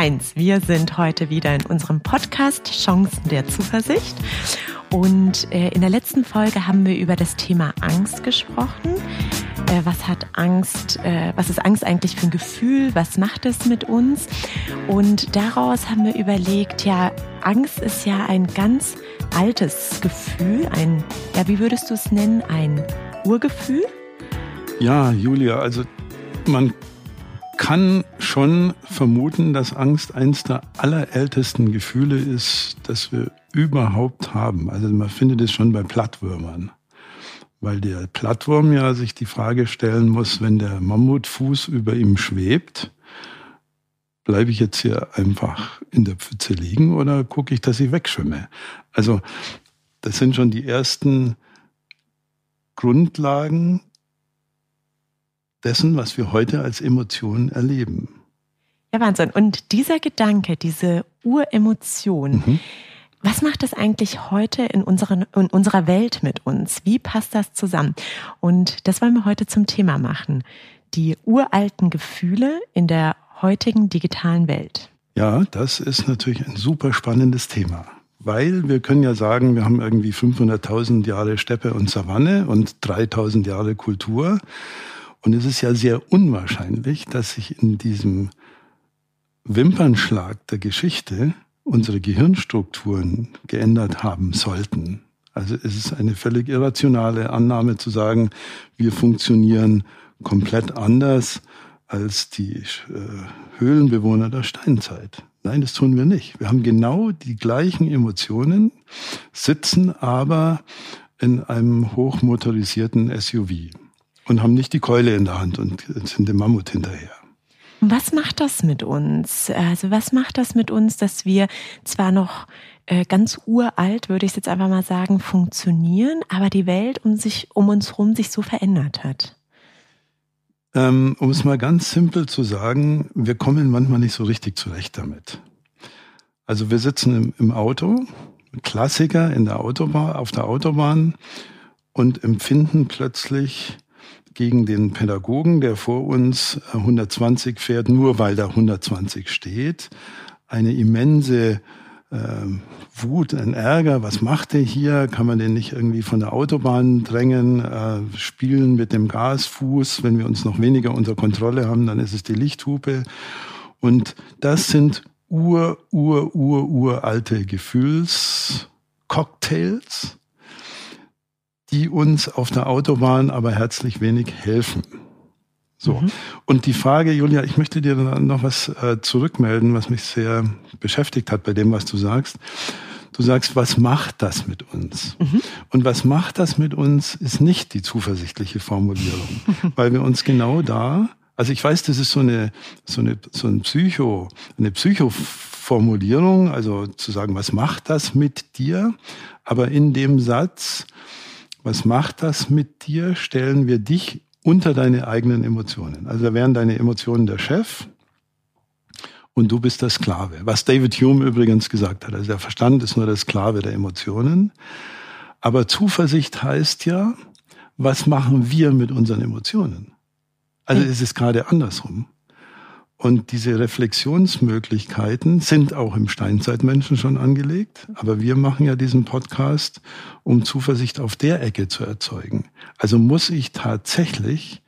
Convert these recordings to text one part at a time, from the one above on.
eins. Wir sind heute wieder in unserem Podcast Chancen der Zuversicht. Und äh, in der letzten Folge haben wir über das Thema Angst gesprochen. Äh, was hat Angst, äh, was ist Angst eigentlich für ein Gefühl? Was macht es mit uns? Und daraus haben wir überlegt, ja, Angst ist ja ein ganz altes Gefühl, ein, ja, wie würdest du es nennen, ein Urgefühl? Ja, Julia, also man kann schon vermuten, dass Angst eines der allerältesten Gefühle ist, das wir überhaupt haben. Also man findet es schon bei Plattwürmern. Weil der Plattwurm ja sich die Frage stellen muss, wenn der Mammutfuß über ihm schwebt, bleibe ich jetzt hier einfach in der Pfütze liegen oder gucke ich, dass ich wegschwimme? Also das sind schon die ersten Grundlagen dessen, was wir heute als Emotionen erleben. Ja, Wahnsinn. Und dieser Gedanke, diese Uremotion, mhm. was macht das eigentlich heute in, unseren, in unserer Welt mit uns? Wie passt das zusammen? Und das wollen wir heute zum Thema machen. Die uralten Gefühle in der heutigen digitalen Welt. Ja, das ist natürlich ein super spannendes Thema. Weil wir können ja sagen, wir haben irgendwie 500.000 Jahre Steppe und Savanne und 3.000 Jahre Kultur. Und es ist ja sehr unwahrscheinlich, dass sich in diesem Wimpernschlag der Geschichte unsere Gehirnstrukturen geändert haben sollten. Also es ist eine völlig irrationale Annahme zu sagen, wir funktionieren komplett anders als die äh, Höhlenbewohner der Steinzeit. Nein, das tun wir nicht. Wir haben genau die gleichen Emotionen, sitzen aber in einem hochmotorisierten SUV und haben nicht die Keule in der Hand und sind dem Mammut hinterher. Was macht das mit uns? Also was macht das mit uns, dass wir zwar noch äh, ganz uralt, würde ich jetzt einfach mal sagen, funktionieren, aber die Welt um sich um uns herum sich so verändert hat? Ähm, um es mal ganz simpel zu sagen, wir kommen manchmal nicht so richtig zurecht damit. Also wir sitzen im, im Auto, Klassiker in der Autobahn, auf der Autobahn und empfinden plötzlich gegen den Pädagogen, der vor uns 120 äh, fährt, nur weil da 120 steht. Eine immense äh, Wut, ein Ärger, was macht er hier? Kann man den nicht irgendwie von der Autobahn drängen, äh, spielen mit dem Gasfuß? Wenn wir uns noch weniger unter Kontrolle haben, dann ist es die Lichthupe. Und das sind ur, ur, ur, uralte Gefühlscocktails, die uns auf der Autobahn aber herzlich wenig helfen. So. Mhm. Und die Frage, Julia, ich möchte dir noch was äh, zurückmelden, was mich sehr beschäftigt hat bei dem, was du sagst. Du sagst, was macht das mit uns? Mhm. Und was macht das mit uns, ist nicht die zuversichtliche Formulierung, weil wir uns genau da, also ich weiß, das ist so eine, so eine, so ein Psycho, eine Psychoformulierung, also zu sagen, was macht das mit dir? Aber in dem Satz was macht das mit dir? Stellen wir dich unter deine eigenen Emotionen. Also da wären deine Emotionen der Chef und du bist der Sklave. Was David Hume übrigens gesagt hat. Also der Verstand ist nur der Sklave der Emotionen. Aber Zuversicht heißt ja, was machen wir mit unseren Emotionen? Also hm. es ist gerade andersrum. Und diese Reflexionsmöglichkeiten sind auch im Steinzeitmenschen schon angelegt. Aber wir machen ja diesen Podcast, um Zuversicht auf der Ecke zu erzeugen. Also muss ich tatsächlich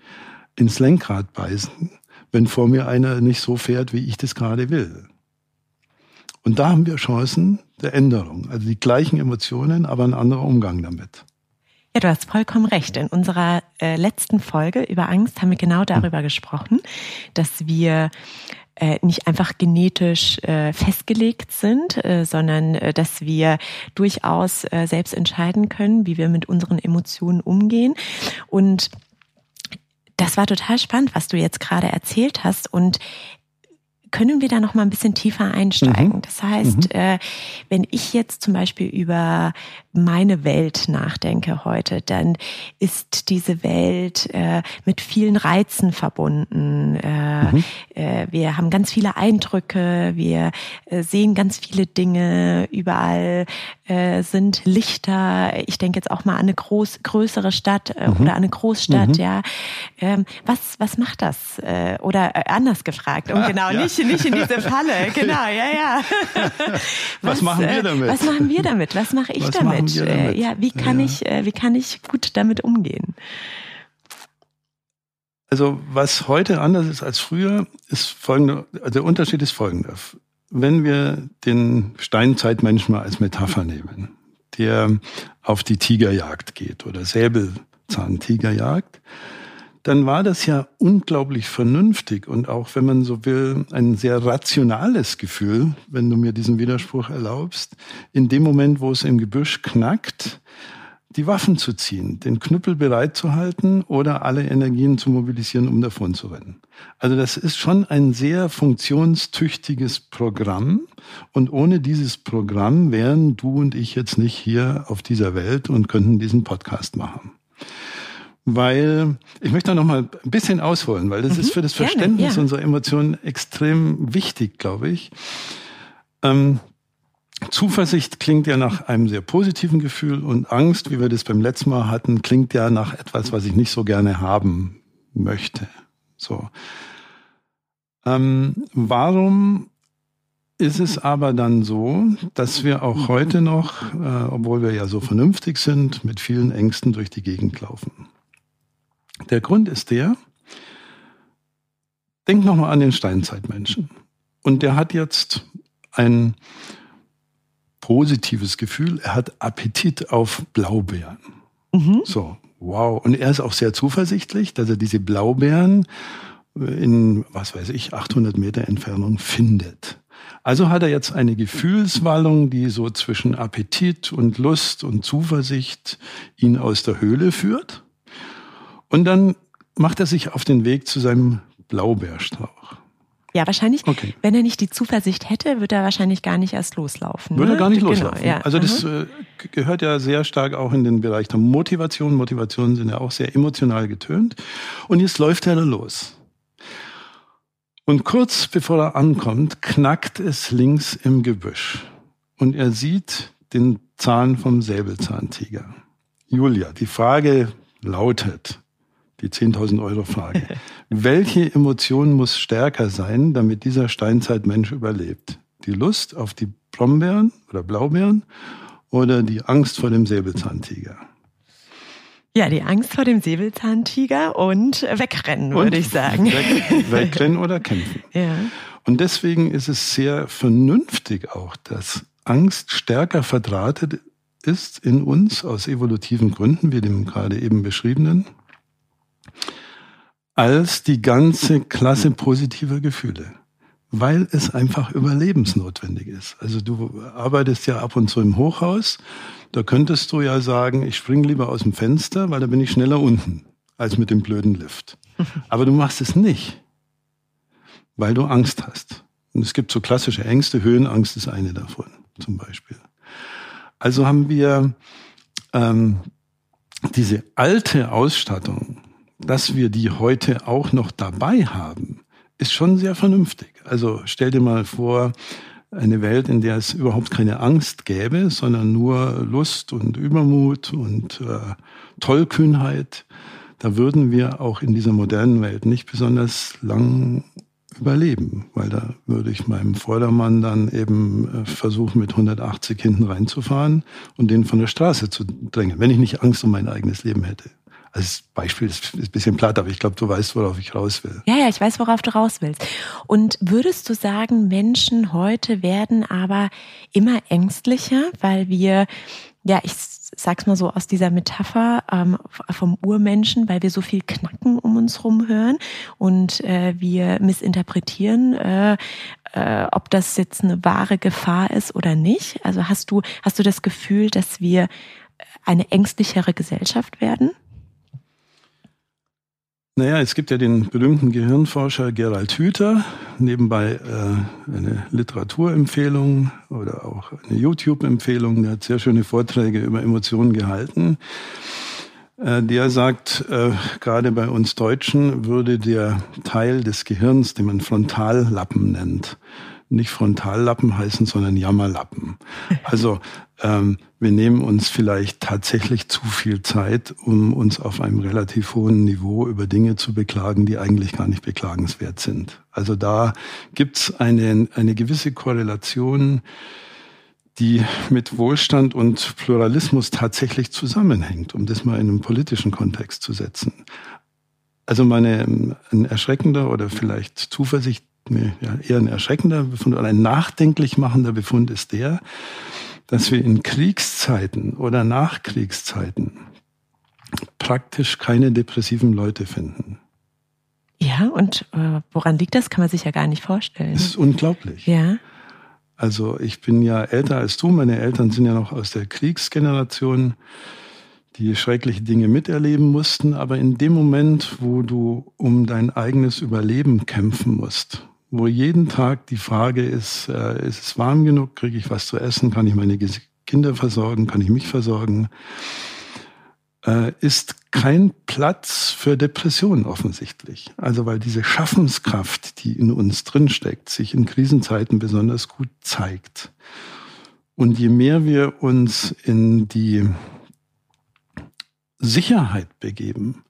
ins Lenkrad beißen, wenn vor mir einer nicht so fährt, wie ich das gerade will. Und da haben wir Chancen der Änderung. Also die gleichen Emotionen, aber ein anderer Umgang damit. Ja, du hast vollkommen recht. In unserer äh, letzten Folge über Angst haben wir genau darüber gesprochen, dass wir äh, nicht einfach genetisch äh, festgelegt sind, äh, sondern dass wir durchaus selbst entscheiden können, wie wir mit unseren Emotionen umgehen. Und das war total spannend, was du jetzt gerade erzählt hast. Und können wir da noch mal ein bisschen tiefer einsteigen? Mhm. Das heißt, mhm. äh, wenn ich jetzt zum Beispiel über meine Welt nachdenke heute, dann ist diese Welt äh, mit vielen Reizen verbunden. Äh, mhm. äh, wir haben ganz viele Eindrücke, wir äh, sehen ganz viele Dinge, überall äh, sind, Lichter. Ich denke jetzt auch mal an eine groß, größere Stadt äh, mhm. oder an eine Großstadt. Mhm. Ja, ähm, was was macht das? Äh, oder äh, anders gefragt und ah, genau ja. nicht nicht in diese Falle. Genau, ja ja. was, was, machen wir damit? Was machen wir damit? Was mache ich was damit? damit? ja, wie kann ja. ich wie kann ich gut damit umgehen? Also was heute anders ist als früher, ist folgender, also der Unterschied ist folgender. Wenn wir den Steinzeitmenschen mal als Metapher nehmen, der auf die Tigerjagd geht oder Säbelzahntigerjagd, dann war das ja unglaublich vernünftig und auch, wenn man so will, ein sehr rationales Gefühl, wenn du mir diesen Widerspruch erlaubst. In dem Moment, wo es im Gebüsch knackt, die Waffen zu ziehen, den Knüppel bereit zu halten oder alle Energien zu mobilisieren, um davon zu rennen. Also das ist schon ein sehr funktionstüchtiges Programm. Und ohne dieses Programm wären du und ich jetzt nicht hier auf dieser Welt und könnten diesen Podcast machen. Weil ich möchte da noch mal ein bisschen ausholen, weil das mhm, ist für das Verständnis gerne, ja. unserer Emotionen extrem wichtig, glaube ich. Ähm, Zuversicht klingt ja nach einem sehr positiven Gefühl und Angst, wie wir das beim letzten Mal hatten, klingt ja nach etwas, was ich nicht so gerne haben möchte. So. Ähm, warum ist es aber dann so, dass wir auch heute noch, äh, obwohl wir ja so vernünftig sind, mit vielen Ängsten durch die Gegend laufen? Der Grund ist der, denk nochmal an den Steinzeitmenschen. Und der hat jetzt ein positives Gefühl. Er hat Appetit auf Blaubeeren. Mhm. So, wow. Und er ist auch sehr zuversichtlich, dass er diese Blaubeeren in, was weiß ich, 800 Meter Entfernung findet. Also hat er jetzt eine Gefühlswallung, die so zwischen Appetit und Lust und Zuversicht ihn aus der Höhle führt. Und dann macht er sich auf den Weg zu seinem Blaubeerstrauch. Ja, wahrscheinlich, okay. wenn er nicht die Zuversicht hätte, würde er wahrscheinlich gar nicht erst loslaufen. Würde ne? er gar nicht genau, loslaufen. Ja. Also das mhm. äh, gehört ja sehr stark auch in den Bereich der Motivation. Motivationen sind ja auch sehr emotional getönt. Und jetzt läuft er da los. Und kurz bevor er ankommt, knackt es links im Gebüsch. Und er sieht den Zahn vom Säbelzahntiger. Julia, die Frage lautet, die 10.000 Euro Frage. Welche Emotion muss stärker sein, damit dieser Steinzeitmensch überlebt? Die Lust auf die Brombeeren oder Blaubeeren oder die Angst vor dem Säbelzahntiger? Ja, die Angst vor dem Säbelzahntiger und wegrennen, würde ich sagen. Weg, wegrennen oder kämpfen. Ja. Und deswegen ist es sehr vernünftig auch, dass Angst stärker verdrahtet ist in uns aus evolutiven Gründen, wie dem gerade eben beschriebenen, als die ganze Klasse positiver Gefühle, weil es einfach überlebensnotwendig ist. Also du arbeitest ja ab und zu im Hochhaus, da könntest du ja sagen, ich spring lieber aus dem Fenster, weil da bin ich schneller unten als mit dem blöden Lift. Aber du machst es nicht, weil du Angst hast. Und es gibt so klassische Ängste, Höhenangst ist eine davon zum Beispiel. Also haben wir ähm, diese alte Ausstattung, dass wir die heute auch noch dabei haben, ist schon sehr vernünftig. Also stell dir mal vor, eine Welt, in der es überhaupt keine Angst gäbe, sondern nur Lust und Übermut und äh, Tollkühnheit. Da würden wir auch in dieser modernen Welt nicht besonders lang überleben, weil da würde ich meinem Vordermann dann eben äh, versuchen, mit 180 hinten reinzufahren und den von der Straße zu drängen, wenn ich nicht Angst um mein eigenes Leben hätte. Als Beispiel ist, ein bisschen platt, aber ich glaube, du weißt, worauf ich raus will. Ja, ja, ich weiß, worauf du raus willst. Und würdest du sagen, Menschen heute werden aber immer ängstlicher, weil wir, ja, ich sag's mal so aus dieser Metapher ähm, vom Urmenschen, weil wir so viel Knacken um uns rum hören und äh, wir missinterpretieren, äh, äh, ob das jetzt eine wahre Gefahr ist oder nicht. Also hast du hast du das Gefühl, dass wir eine ängstlichere Gesellschaft werden? Naja, es gibt ja den berühmten Gehirnforscher Gerald Hüther, nebenbei äh, eine Literaturempfehlung oder auch eine YouTube-Empfehlung. Der hat sehr schöne Vorträge über Emotionen gehalten. Äh, der sagt, äh, gerade bei uns Deutschen würde der Teil des Gehirns, den man Frontallappen nennt, nicht Frontallappen heißen, sondern Jammerlappen. Also ähm, wir nehmen uns vielleicht tatsächlich zu viel Zeit, um uns auf einem relativ hohen Niveau über Dinge zu beklagen, die eigentlich gar nicht beklagenswert sind. Also da gibt's eine, eine gewisse Korrelation, die mit Wohlstand und Pluralismus tatsächlich zusammenhängt, um das mal in einen politischen Kontext zu setzen. Also meine, ein erschreckender oder vielleicht Zuversicht, nee, ja, eher ein erschreckender Befund oder ein nachdenklich machender Befund ist der, dass wir in Kriegszeiten oder Nachkriegszeiten praktisch keine depressiven Leute finden. Ja, und äh, woran liegt das? Kann man sich ja gar nicht vorstellen. Das ist unglaublich. Ja. Also ich bin ja älter als du, meine Eltern sind ja noch aus der Kriegsgeneration, die schreckliche Dinge miterleben mussten, aber in dem Moment, wo du um dein eigenes Überleben kämpfen musst, wo jeden Tag die Frage ist, äh, ist es warm genug, kriege ich was zu essen, kann ich meine Kinder versorgen, kann ich mich versorgen, äh, ist kein Platz für Depressionen offensichtlich. Also weil diese Schaffenskraft, die in uns drinsteckt, sich in Krisenzeiten besonders gut zeigt. Und je mehr wir uns in die Sicherheit begeben,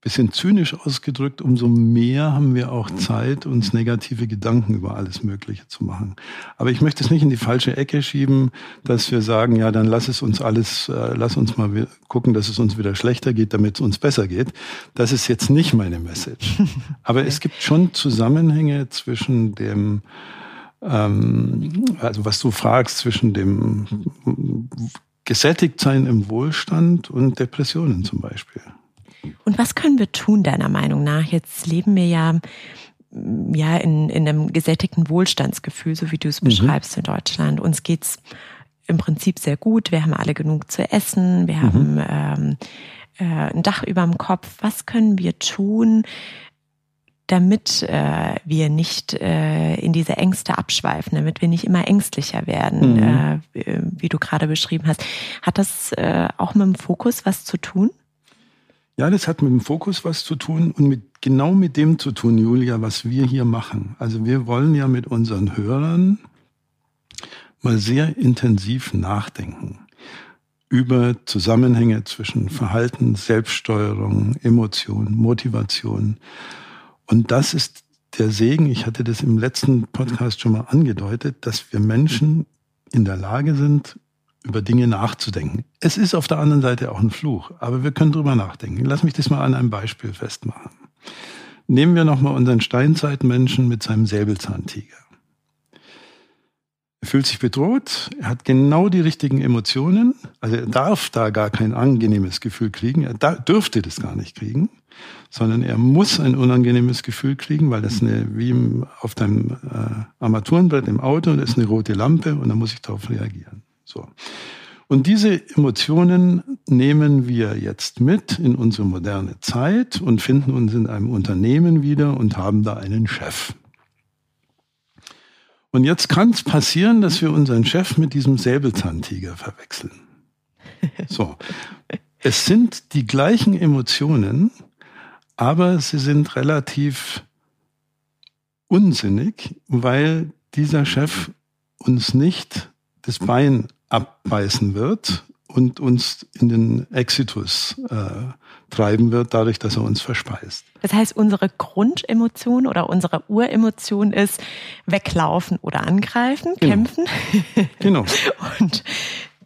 bisschen zynisch ausgedrückt, umso mehr haben wir auch Zeit, uns negative Gedanken über alles Mögliche zu machen. Aber ich möchte es nicht in die falsche Ecke schieben, dass wir sagen, ja, dann lass es uns alles, äh, lass uns mal gucken, dass es uns wieder schlechter geht, damit es uns besser geht. Das ist jetzt nicht meine Message. Aber es gibt schon Zusammenhänge zwischen dem, ähm, also was du fragst, zwischen dem Gesättigtsein im Wohlstand und Depressionen zum Beispiel. Und was können wir tun, deiner Meinung nach? Jetzt leben wir ja, ja in, in einem gesättigten Wohlstandsgefühl, so wie du es mhm. beschreibst in Deutschland. Uns geht's im Prinzip sehr gut. Wir haben alle genug zu essen. Wir mhm. haben ähm, äh, ein Dach über dem Kopf. Was können wir tun, damit äh, wir nicht äh, in diese Ängste abschweifen, damit wir nicht immer ängstlicher werden, mhm. äh, wie du gerade beschrieben hast. Hat das äh, auch mit dem Fokus was zu tun? Ja, das hat mit dem Fokus was zu tun und mit, genau mit dem zu tun, Julia, was wir hier machen. Also wir wollen ja mit unseren Hörern mal sehr intensiv nachdenken über Zusammenhänge zwischen Verhalten, Selbststeuerung, Emotion, Motivation. Und das ist der Segen, ich hatte das im letzten Podcast schon mal angedeutet, dass wir Menschen in der Lage sind, über Dinge nachzudenken. Es ist auf der anderen Seite auch ein Fluch, aber wir können drüber nachdenken. Lass mich das mal an einem Beispiel festmachen. Nehmen wir nochmal unseren Steinzeitmenschen mit seinem Säbelzahntiger. Er fühlt sich bedroht, er hat genau die richtigen Emotionen, also er darf da gar kein angenehmes Gefühl kriegen, er dürfte das gar nicht kriegen, sondern er muss ein unangenehmes Gefühl kriegen, weil das eine, wie auf deinem äh, Armaturenbrett im Auto, das ist eine rote Lampe und da muss ich darauf reagieren. So. Und diese Emotionen nehmen wir jetzt mit in unsere moderne Zeit und finden uns in einem Unternehmen wieder und haben da einen Chef. Und jetzt kann es passieren, dass wir unseren Chef mit diesem Säbelzahntiger verwechseln. So. Es sind die gleichen Emotionen, aber sie sind relativ unsinnig, weil dieser Chef uns nicht das Bein abbeißen wird und uns in den Exitus äh, treiben wird, dadurch, dass er uns verspeist. Das heißt, unsere Grundemotion oder unsere Uremotion ist weglaufen oder angreifen, genau. kämpfen. Genau. und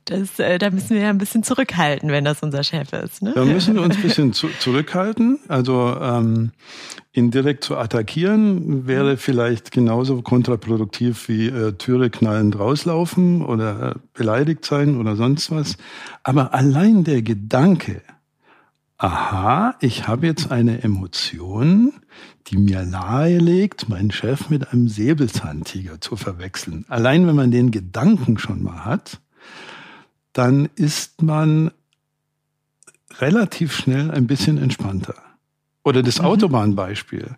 das, äh, da müssen wir ja ein bisschen zurückhalten, wenn das unser Chef ist. Ne? Da müssen wir uns ein bisschen zu, zurückhalten. Also ähm, ihn direkt zu attackieren wäre vielleicht genauso kontraproduktiv wie äh, Türe knallend rauslaufen oder äh, beleidigt sein oder sonst was. Aber allein der Gedanke, aha, ich habe jetzt eine Emotion, die mir nahelegt, meinen Chef mit einem Säbelzahntiger zu verwechseln. Allein wenn man den Gedanken schon mal hat, dann ist man relativ schnell ein bisschen entspannter. Oder das mhm. Autobahnbeispiel.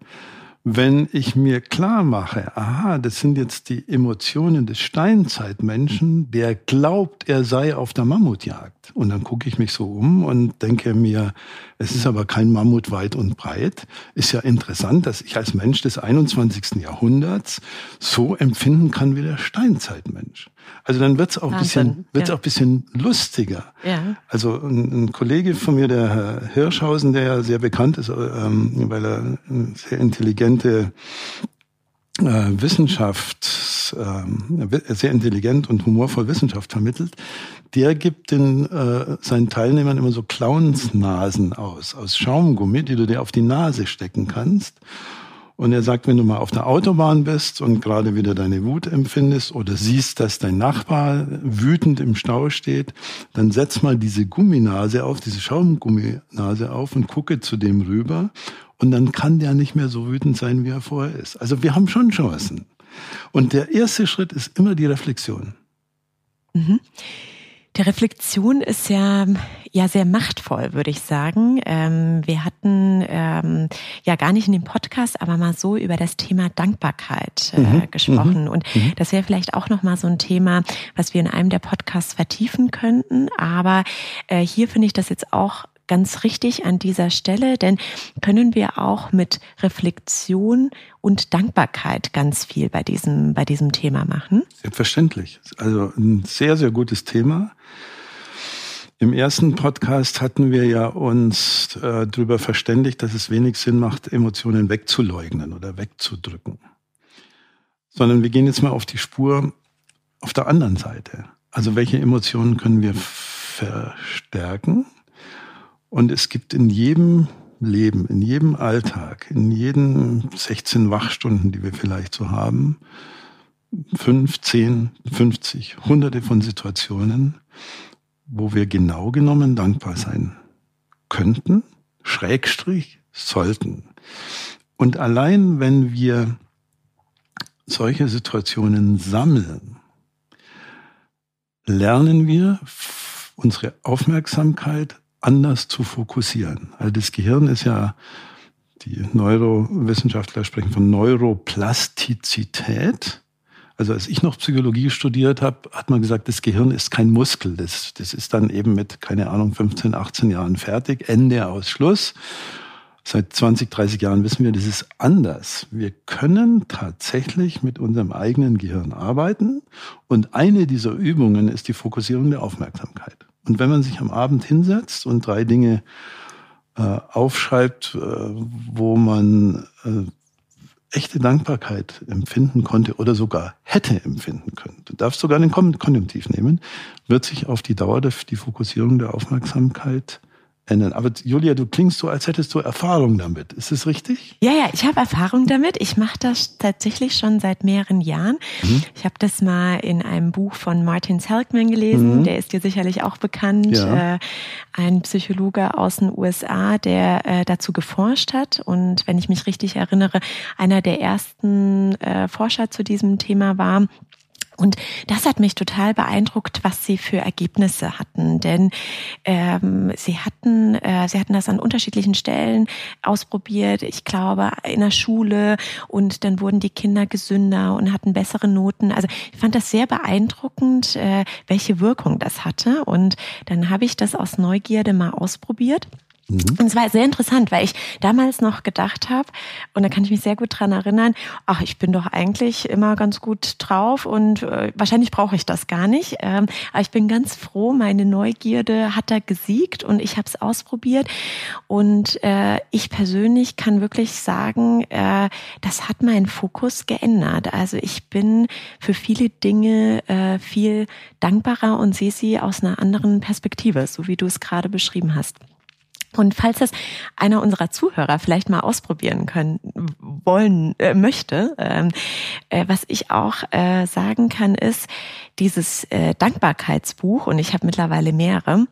wenn ich mir klar mache, aha, das sind jetzt die Emotionen des Steinzeitmenschen, der glaubt, er sei auf der Mammutjagd. Und dann gucke ich mich so um und denke mir, es ist aber kein Mammut weit und breit. Ist ja interessant, dass ich als Mensch des 21. Jahrhunderts so empfinden kann wie der Steinzeitmensch. Also dann wird's auch ein bisschen, wird's ja. auch bisschen lustiger. Ja. Also ein, ein, Kollege von mir, der Herr Hirschhausen, der ja sehr bekannt ist, ähm, weil er sehr intelligente äh, Wissenschaft, äh, sehr intelligent und humorvoll Wissenschaft vermittelt, der gibt den äh, seinen Teilnehmern immer so Clownsnasen aus, aus Schaumgummi, die du dir auf die Nase stecken kannst. Und er sagt, wenn du mal auf der Autobahn bist und gerade wieder deine Wut empfindest oder siehst, dass dein Nachbar wütend im Stau steht, dann setz mal diese Gumminase auf, diese Schaumgumminase auf und gucke zu dem rüber. Und dann kann der nicht mehr so wütend sein, wie er vorher ist. Also wir haben schon Chancen. Und der erste Schritt ist immer die Reflexion. Mhm. Die Reflexion ist ja ja sehr machtvoll, würde ich sagen. Ähm, wir hatten ähm, ja gar nicht in dem Podcast, aber mal so über das Thema Dankbarkeit äh, mhm. gesprochen. Mhm. Und mhm. das wäre vielleicht auch noch mal so ein Thema, was wir in einem der Podcasts vertiefen könnten. Aber äh, hier finde ich das jetzt auch ganz richtig an dieser Stelle, denn können wir auch mit Reflexion und Dankbarkeit ganz viel bei diesem, bei diesem Thema machen? Selbstverständlich. Also ein sehr, sehr gutes Thema. Im ersten Podcast hatten wir ja uns äh, darüber verständigt, dass es wenig Sinn macht, Emotionen wegzuleugnen oder wegzudrücken. Sondern wir gehen jetzt mal auf die Spur auf der anderen Seite. Also welche Emotionen können wir verstärken und es gibt in jedem Leben, in jedem Alltag, in jeden 16 Wachstunden, die wir vielleicht so haben, 5, 10, 50, hunderte von Situationen, wo wir genau genommen dankbar sein könnten, Schrägstrich sollten. Und allein wenn wir solche Situationen sammeln, lernen wir unsere Aufmerksamkeit anders zu fokussieren. Also das Gehirn ist ja, die Neurowissenschaftler sprechen von Neuroplastizität. Also als ich noch Psychologie studiert habe, hat man gesagt, das Gehirn ist kein Muskel. Das, das ist dann eben mit, keine Ahnung, 15, 18 Jahren fertig. Ende aus Schluss. Seit 20, 30 Jahren wissen wir, das ist anders. Wir können tatsächlich mit unserem eigenen Gehirn arbeiten. Und eine dieser Übungen ist die Fokussierung der Aufmerksamkeit. Und wenn man sich am Abend hinsetzt und drei Dinge äh, aufschreibt, äh, wo man äh, echte Dankbarkeit empfinden konnte oder sogar hätte empfinden können, du darfst sogar den Konjunktiv nehmen, wird sich auf die Dauer die Fokussierung der Aufmerksamkeit ändern. Aber Julia, du klingst so, als hättest du Erfahrung damit. Ist es richtig? Ja, ja, ich habe Erfahrung damit. Ich mache das tatsächlich schon seit mehreren Jahren. Mhm. Ich habe das mal in einem Buch von Martin Seligman gelesen. Mhm. Der ist dir sicherlich auch bekannt. Ja. Äh, ein Psychologe aus den USA, der äh, dazu geforscht hat. Und wenn ich mich richtig erinnere, einer der ersten äh, Forscher zu diesem Thema war. Und das hat mich total beeindruckt, was sie für Ergebnisse hatten. Denn ähm, sie hatten, äh, sie hatten das an unterschiedlichen Stellen ausprobiert. Ich glaube in der Schule und dann wurden die Kinder gesünder und hatten bessere Noten. Also ich fand das sehr beeindruckend, äh, welche Wirkung das hatte. Und dann habe ich das aus Neugierde mal ausprobiert. Mhm. Und es war sehr interessant, weil ich damals noch gedacht habe, und da kann ich mich sehr gut dran erinnern, ach, ich bin doch eigentlich immer ganz gut drauf und äh, wahrscheinlich brauche ich das gar nicht. Ähm, aber ich bin ganz froh, meine Neugierde hat da gesiegt und ich habe es ausprobiert. Und äh, ich persönlich kann wirklich sagen, äh, das hat meinen Fokus geändert. Also ich bin für viele Dinge äh, viel dankbarer und sehe sie aus einer anderen Perspektive, so wie du es gerade beschrieben hast. Und falls das einer unserer Zuhörer vielleicht mal ausprobieren können wollen äh, möchte, ähm, äh, was ich auch äh, sagen kann, ist dieses äh, Dankbarkeitsbuch und ich habe mittlerweile mehrere.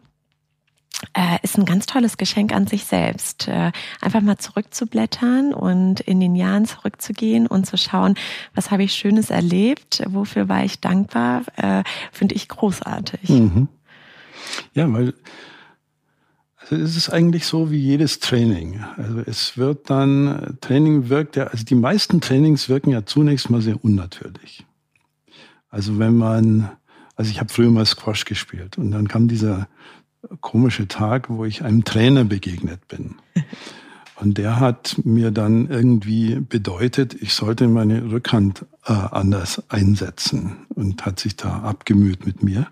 Äh, ist ein ganz tolles Geschenk an sich selbst. Äh, einfach mal zurückzublättern und in den Jahren zurückzugehen und zu schauen, was habe ich Schönes erlebt, wofür war ich dankbar, finde ich großartig. Mhm. Ja, weil Also es ist eigentlich so wie jedes Training. Also es wird dann, Training wirkt ja, also die meisten Trainings wirken ja zunächst mal sehr unnatürlich. Also wenn man, also ich habe früher mal Squash gespielt und dann kam dieser komische Tag, wo ich einem Trainer begegnet bin. Und der hat mir dann irgendwie bedeutet, ich sollte meine Rückhand äh, anders einsetzen und hat sich da abgemüht mit mir.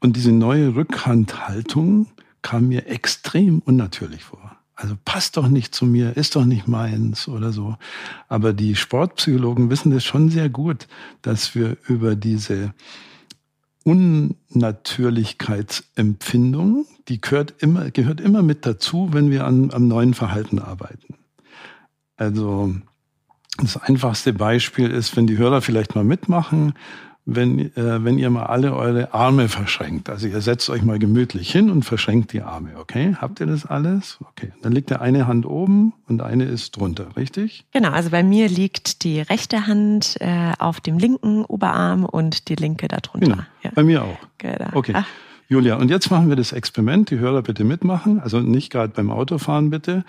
Und diese neue Rückhandhaltung kam mir extrem unnatürlich vor. Also passt doch nicht zu mir, ist doch nicht meins oder so. Aber die Sportpsychologen wissen das schon sehr gut, dass wir über diese Unnatürlichkeitsempfindung, die gehört immer, gehört immer mit dazu, wenn wir an, am neuen Verhalten arbeiten. Also das einfachste Beispiel ist, wenn die Hörer vielleicht mal mitmachen, wenn, äh, wenn ihr mal alle eure Arme verschränkt. Also ihr setzt euch mal gemütlich hin und verschränkt die Arme, okay? Habt ihr das alles? Okay. Dann liegt der eine Hand oben und eine ist drunter, richtig? Genau, also bei mir liegt die rechte Hand äh, auf dem linken Oberarm und die linke darunter. Genau. Ja. Bei mir auch. Genau. Okay. Ach. Julia, und jetzt machen wir das Experiment. Die Hörer bitte mitmachen. Also nicht gerade beim Autofahren bitte.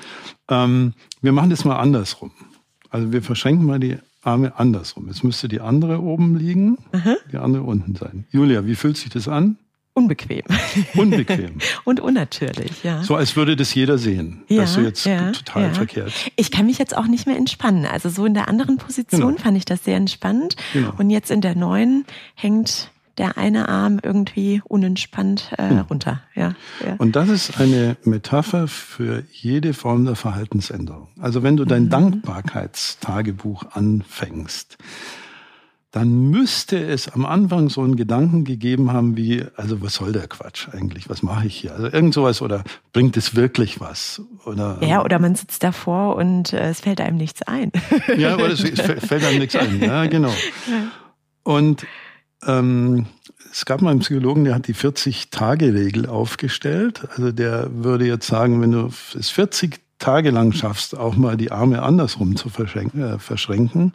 Ähm, wir machen das mal andersrum. Also wir verschränken mal die Arme andersrum. Jetzt müsste die andere oben liegen, Aha. die andere unten sein. Julia, wie fühlt sich das an? Unbequem. Unbequem. Und unnatürlich, ja. So als würde das jeder sehen. Ja, dass du jetzt ja, total ja. verkehrt. Ich kann mich jetzt auch nicht mehr entspannen. Also so in der anderen Position genau. fand ich das sehr entspannt. Genau. Und jetzt in der neuen hängt der eine Arm irgendwie unentspannt äh, hm. runter. Ja, ja. Und das ist eine Metapher für jede Form der Verhaltensänderung. Also wenn du dein mhm. Dankbarkeitstagebuch anfängst, dann müsste es am Anfang so einen Gedanken gegeben haben wie, also was soll der Quatsch eigentlich? Was mache ich hier? Also irgend sowas oder bringt es wirklich was? Oder, ja, oder man sitzt davor und äh, es fällt einem nichts ein. ja, aber es fällt einem nichts ein. Ja, genau. Und ähm, es gab mal einen Psychologen, der hat die 40-Tage-Regel aufgestellt. Also der würde jetzt sagen, wenn du es 40 Tage lang schaffst, auch mal die Arme andersrum zu äh, verschränken,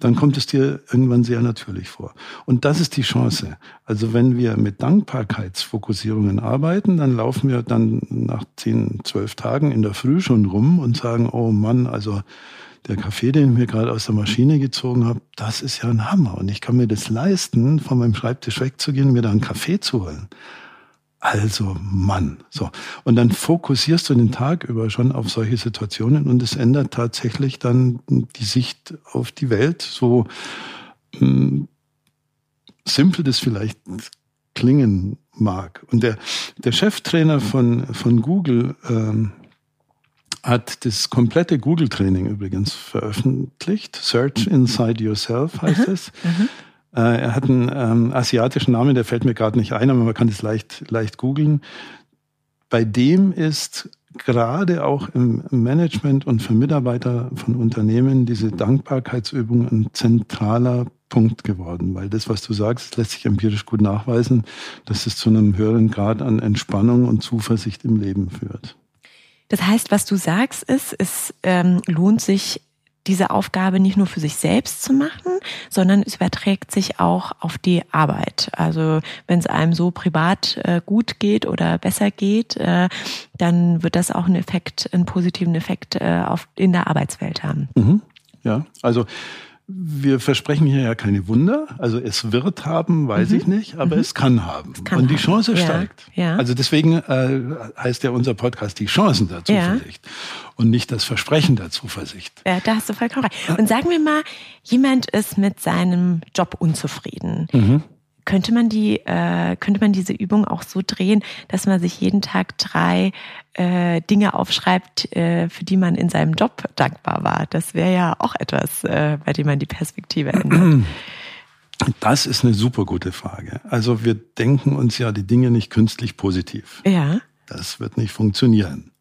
dann kommt es dir irgendwann sehr natürlich vor. Und das ist die Chance. Also wenn wir mit Dankbarkeitsfokussierungen arbeiten, dann laufen wir dann nach 10, 12 Tagen in der Früh schon rum und sagen, oh Mann, also der Kaffee, den ich mir gerade aus der Maschine gezogen habe, das ist ja ein Hammer. Und ich kann mir das leisten, von meinem Schreibtisch wegzugehen und mir da einen Kaffee zu holen. Also Mann. So. Und dann fokussierst du den Tag über schon auf solche Situationen und es ändert tatsächlich dann die Sicht auf die Welt. So mh, hm, simpel das vielleicht klingen mag. Und der, der Cheftrainer von, von Google, ähm, hat das komplette Google-Training übrigens veröffentlicht. Search Inside Yourself heißt mhm. es. Mhm. Äh, er hat einen ähm, asiatischen Namen, der fällt mir gerade nicht ein, aber man kann das leicht, leicht googeln. Bei dem ist gerade auch im Management und für Mitarbeiter von Unternehmen diese Dankbarkeitsübung ein zentraler Punkt geworden, weil das, was du sagst, lässt sich empirisch gut nachweisen, dass es zu einem höheren Grad an Entspannung und Zuversicht im Leben führt. Das heißt, was du sagst, ist, es ähm, lohnt sich, diese Aufgabe nicht nur für sich selbst zu machen, sondern es überträgt sich auch auf die Arbeit. Also wenn es einem so privat äh, gut geht oder besser geht, äh, dann wird das auch einen Effekt, einen positiven Effekt äh, auf, in der Arbeitswelt haben. Mhm. Ja, also wir versprechen hier ja keine Wunder. Also es wird haben, weiß mhm. ich nicht, aber mhm. es kann haben. Es kann und die haben. Chance ja. steigt. Ja. Also deswegen äh, heißt ja unser Podcast die Chancen der Zuversicht ja. und nicht das Versprechen der Zuversicht. Ja, da hast du vollkommen recht. Und sagen wir mal, jemand ist mit seinem Job unzufrieden. Mhm. Könnte man die, äh, könnte man diese Übung auch so drehen, dass man sich jeden Tag drei äh, Dinge aufschreibt, äh, für die man in seinem Job dankbar war? Das wäre ja auch etwas, äh, bei dem man die Perspektive ändert. Das ist eine super gute Frage. Also wir denken uns ja die Dinge nicht künstlich positiv. Ja. Das wird nicht funktionieren.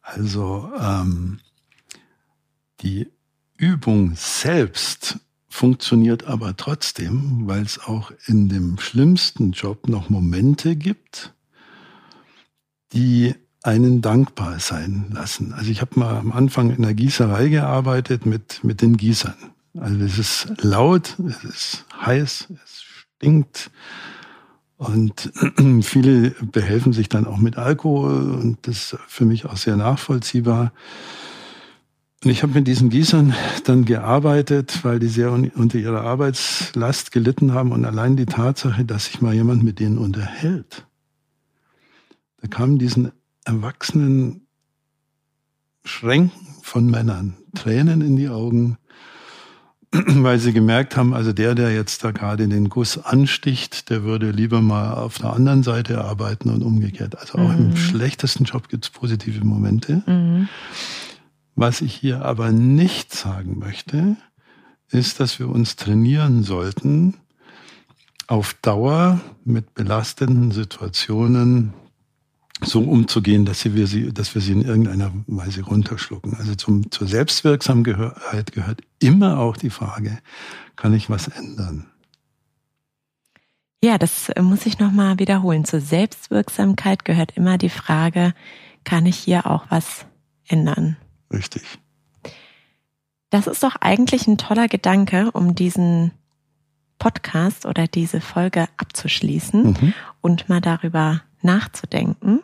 Also ähm, die Übung selbst funktioniert aber trotzdem, weil es auch in dem schlimmsten Job noch Momente gibt, die einen dankbar sein lassen. Also ich habe mal am Anfang in der Gießerei gearbeitet mit, mit den Gießern. Also es ist laut, es ist heiß, es stinkt Und viele behelfen sich dann auch mit Alkohol und das ist für mich auch sehr nachvollziehbar. Und ich habe mit diesen Gießern dann gearbeitet, weil die sehr unter ihrer Arbeitslast gelitten haben und allein die Tatsache, dass sich mal jemand mit denen unterhält. Da kamen diesen erwachsenen Schränken von Männern Tränen in die Augen, weil sie gemerkt haben, also der, der jetzt da gerade den Guss ansticht, der würde lieber mal auf der anderen Seite arbeiten und umgekehrt. Also auch mhm. im schlechtesten Job gibt es positive Momente. Mhm. Was ich hier aber nicht sagen möchte, ist, dass wir uns trainieren sollten, auf Dauer mit belastenden Situationen so umzugehen, dass wir sie, dass wir sie in irgendeiner Weise runterschlucken. Also zum, zur Selbstwirksamkeit gehört immer auch die Frage, kann ich was ändern? Ja, das äh, muss ich nochmal wiederholen. Zur Selbstwirksamkeit gehört immer die Frage, kann ich hier auch was ändern? Richtig. Das ist doch eigentlich ein toller Gedanke, um diesen Podcast oder diese Folge abzuschließen mhm. und mal darüber nachzudenken.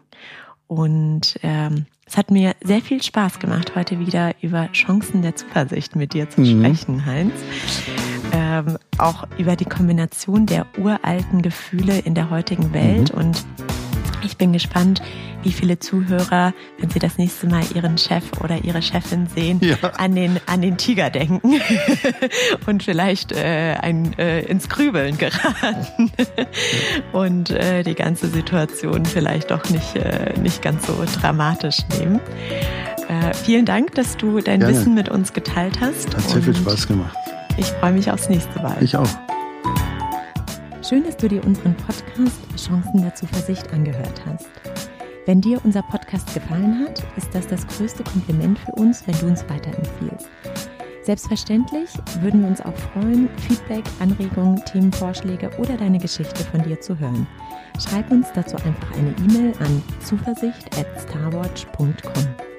Und ähm, es hat mir sehr viel Spaß gemacht, heute wieder über Chancen der Zuversicht mit dir zu mhm. sprechen, Heinz. Ähm, auch über die Kombination der uralten Gefühle in der heutigen Welt mhm. und ich bin gespannt, wie viele Zuhörer, wenn sie das nächste Mal ihren Chef oder ihre Chefin sehen, ja. an, den, an den Tiger denken und vielleicht äh, ein, äh, ins Grübeln geraten und äh, die ganze Situation vielleicht doch nicht, äh, nicht ganz so dramatisch nehmen. Äh, vielen Dank, dass du dein Gerne. Wissen mit uns geteilt hast. Hat sehr viel Spaß gemacht. Ich freue mich aufs nächste Mal. Ich auch. Schön, dass du dir unseren Podcast Chancen der Zuversicht angehört hast. Wenn dir unser Podcast gefallen hat, ist das das größte Kompliment für uns, wenn du uns weiterempfiehlst. Selbstverständlich würden wir uns auch freuen, Feedback, Anregungen, Themenvorschläge oder deine Geschichte von dir zu hören. Schreib uns dazu einfach eine E-Mail an zuversicht@starwatch.com.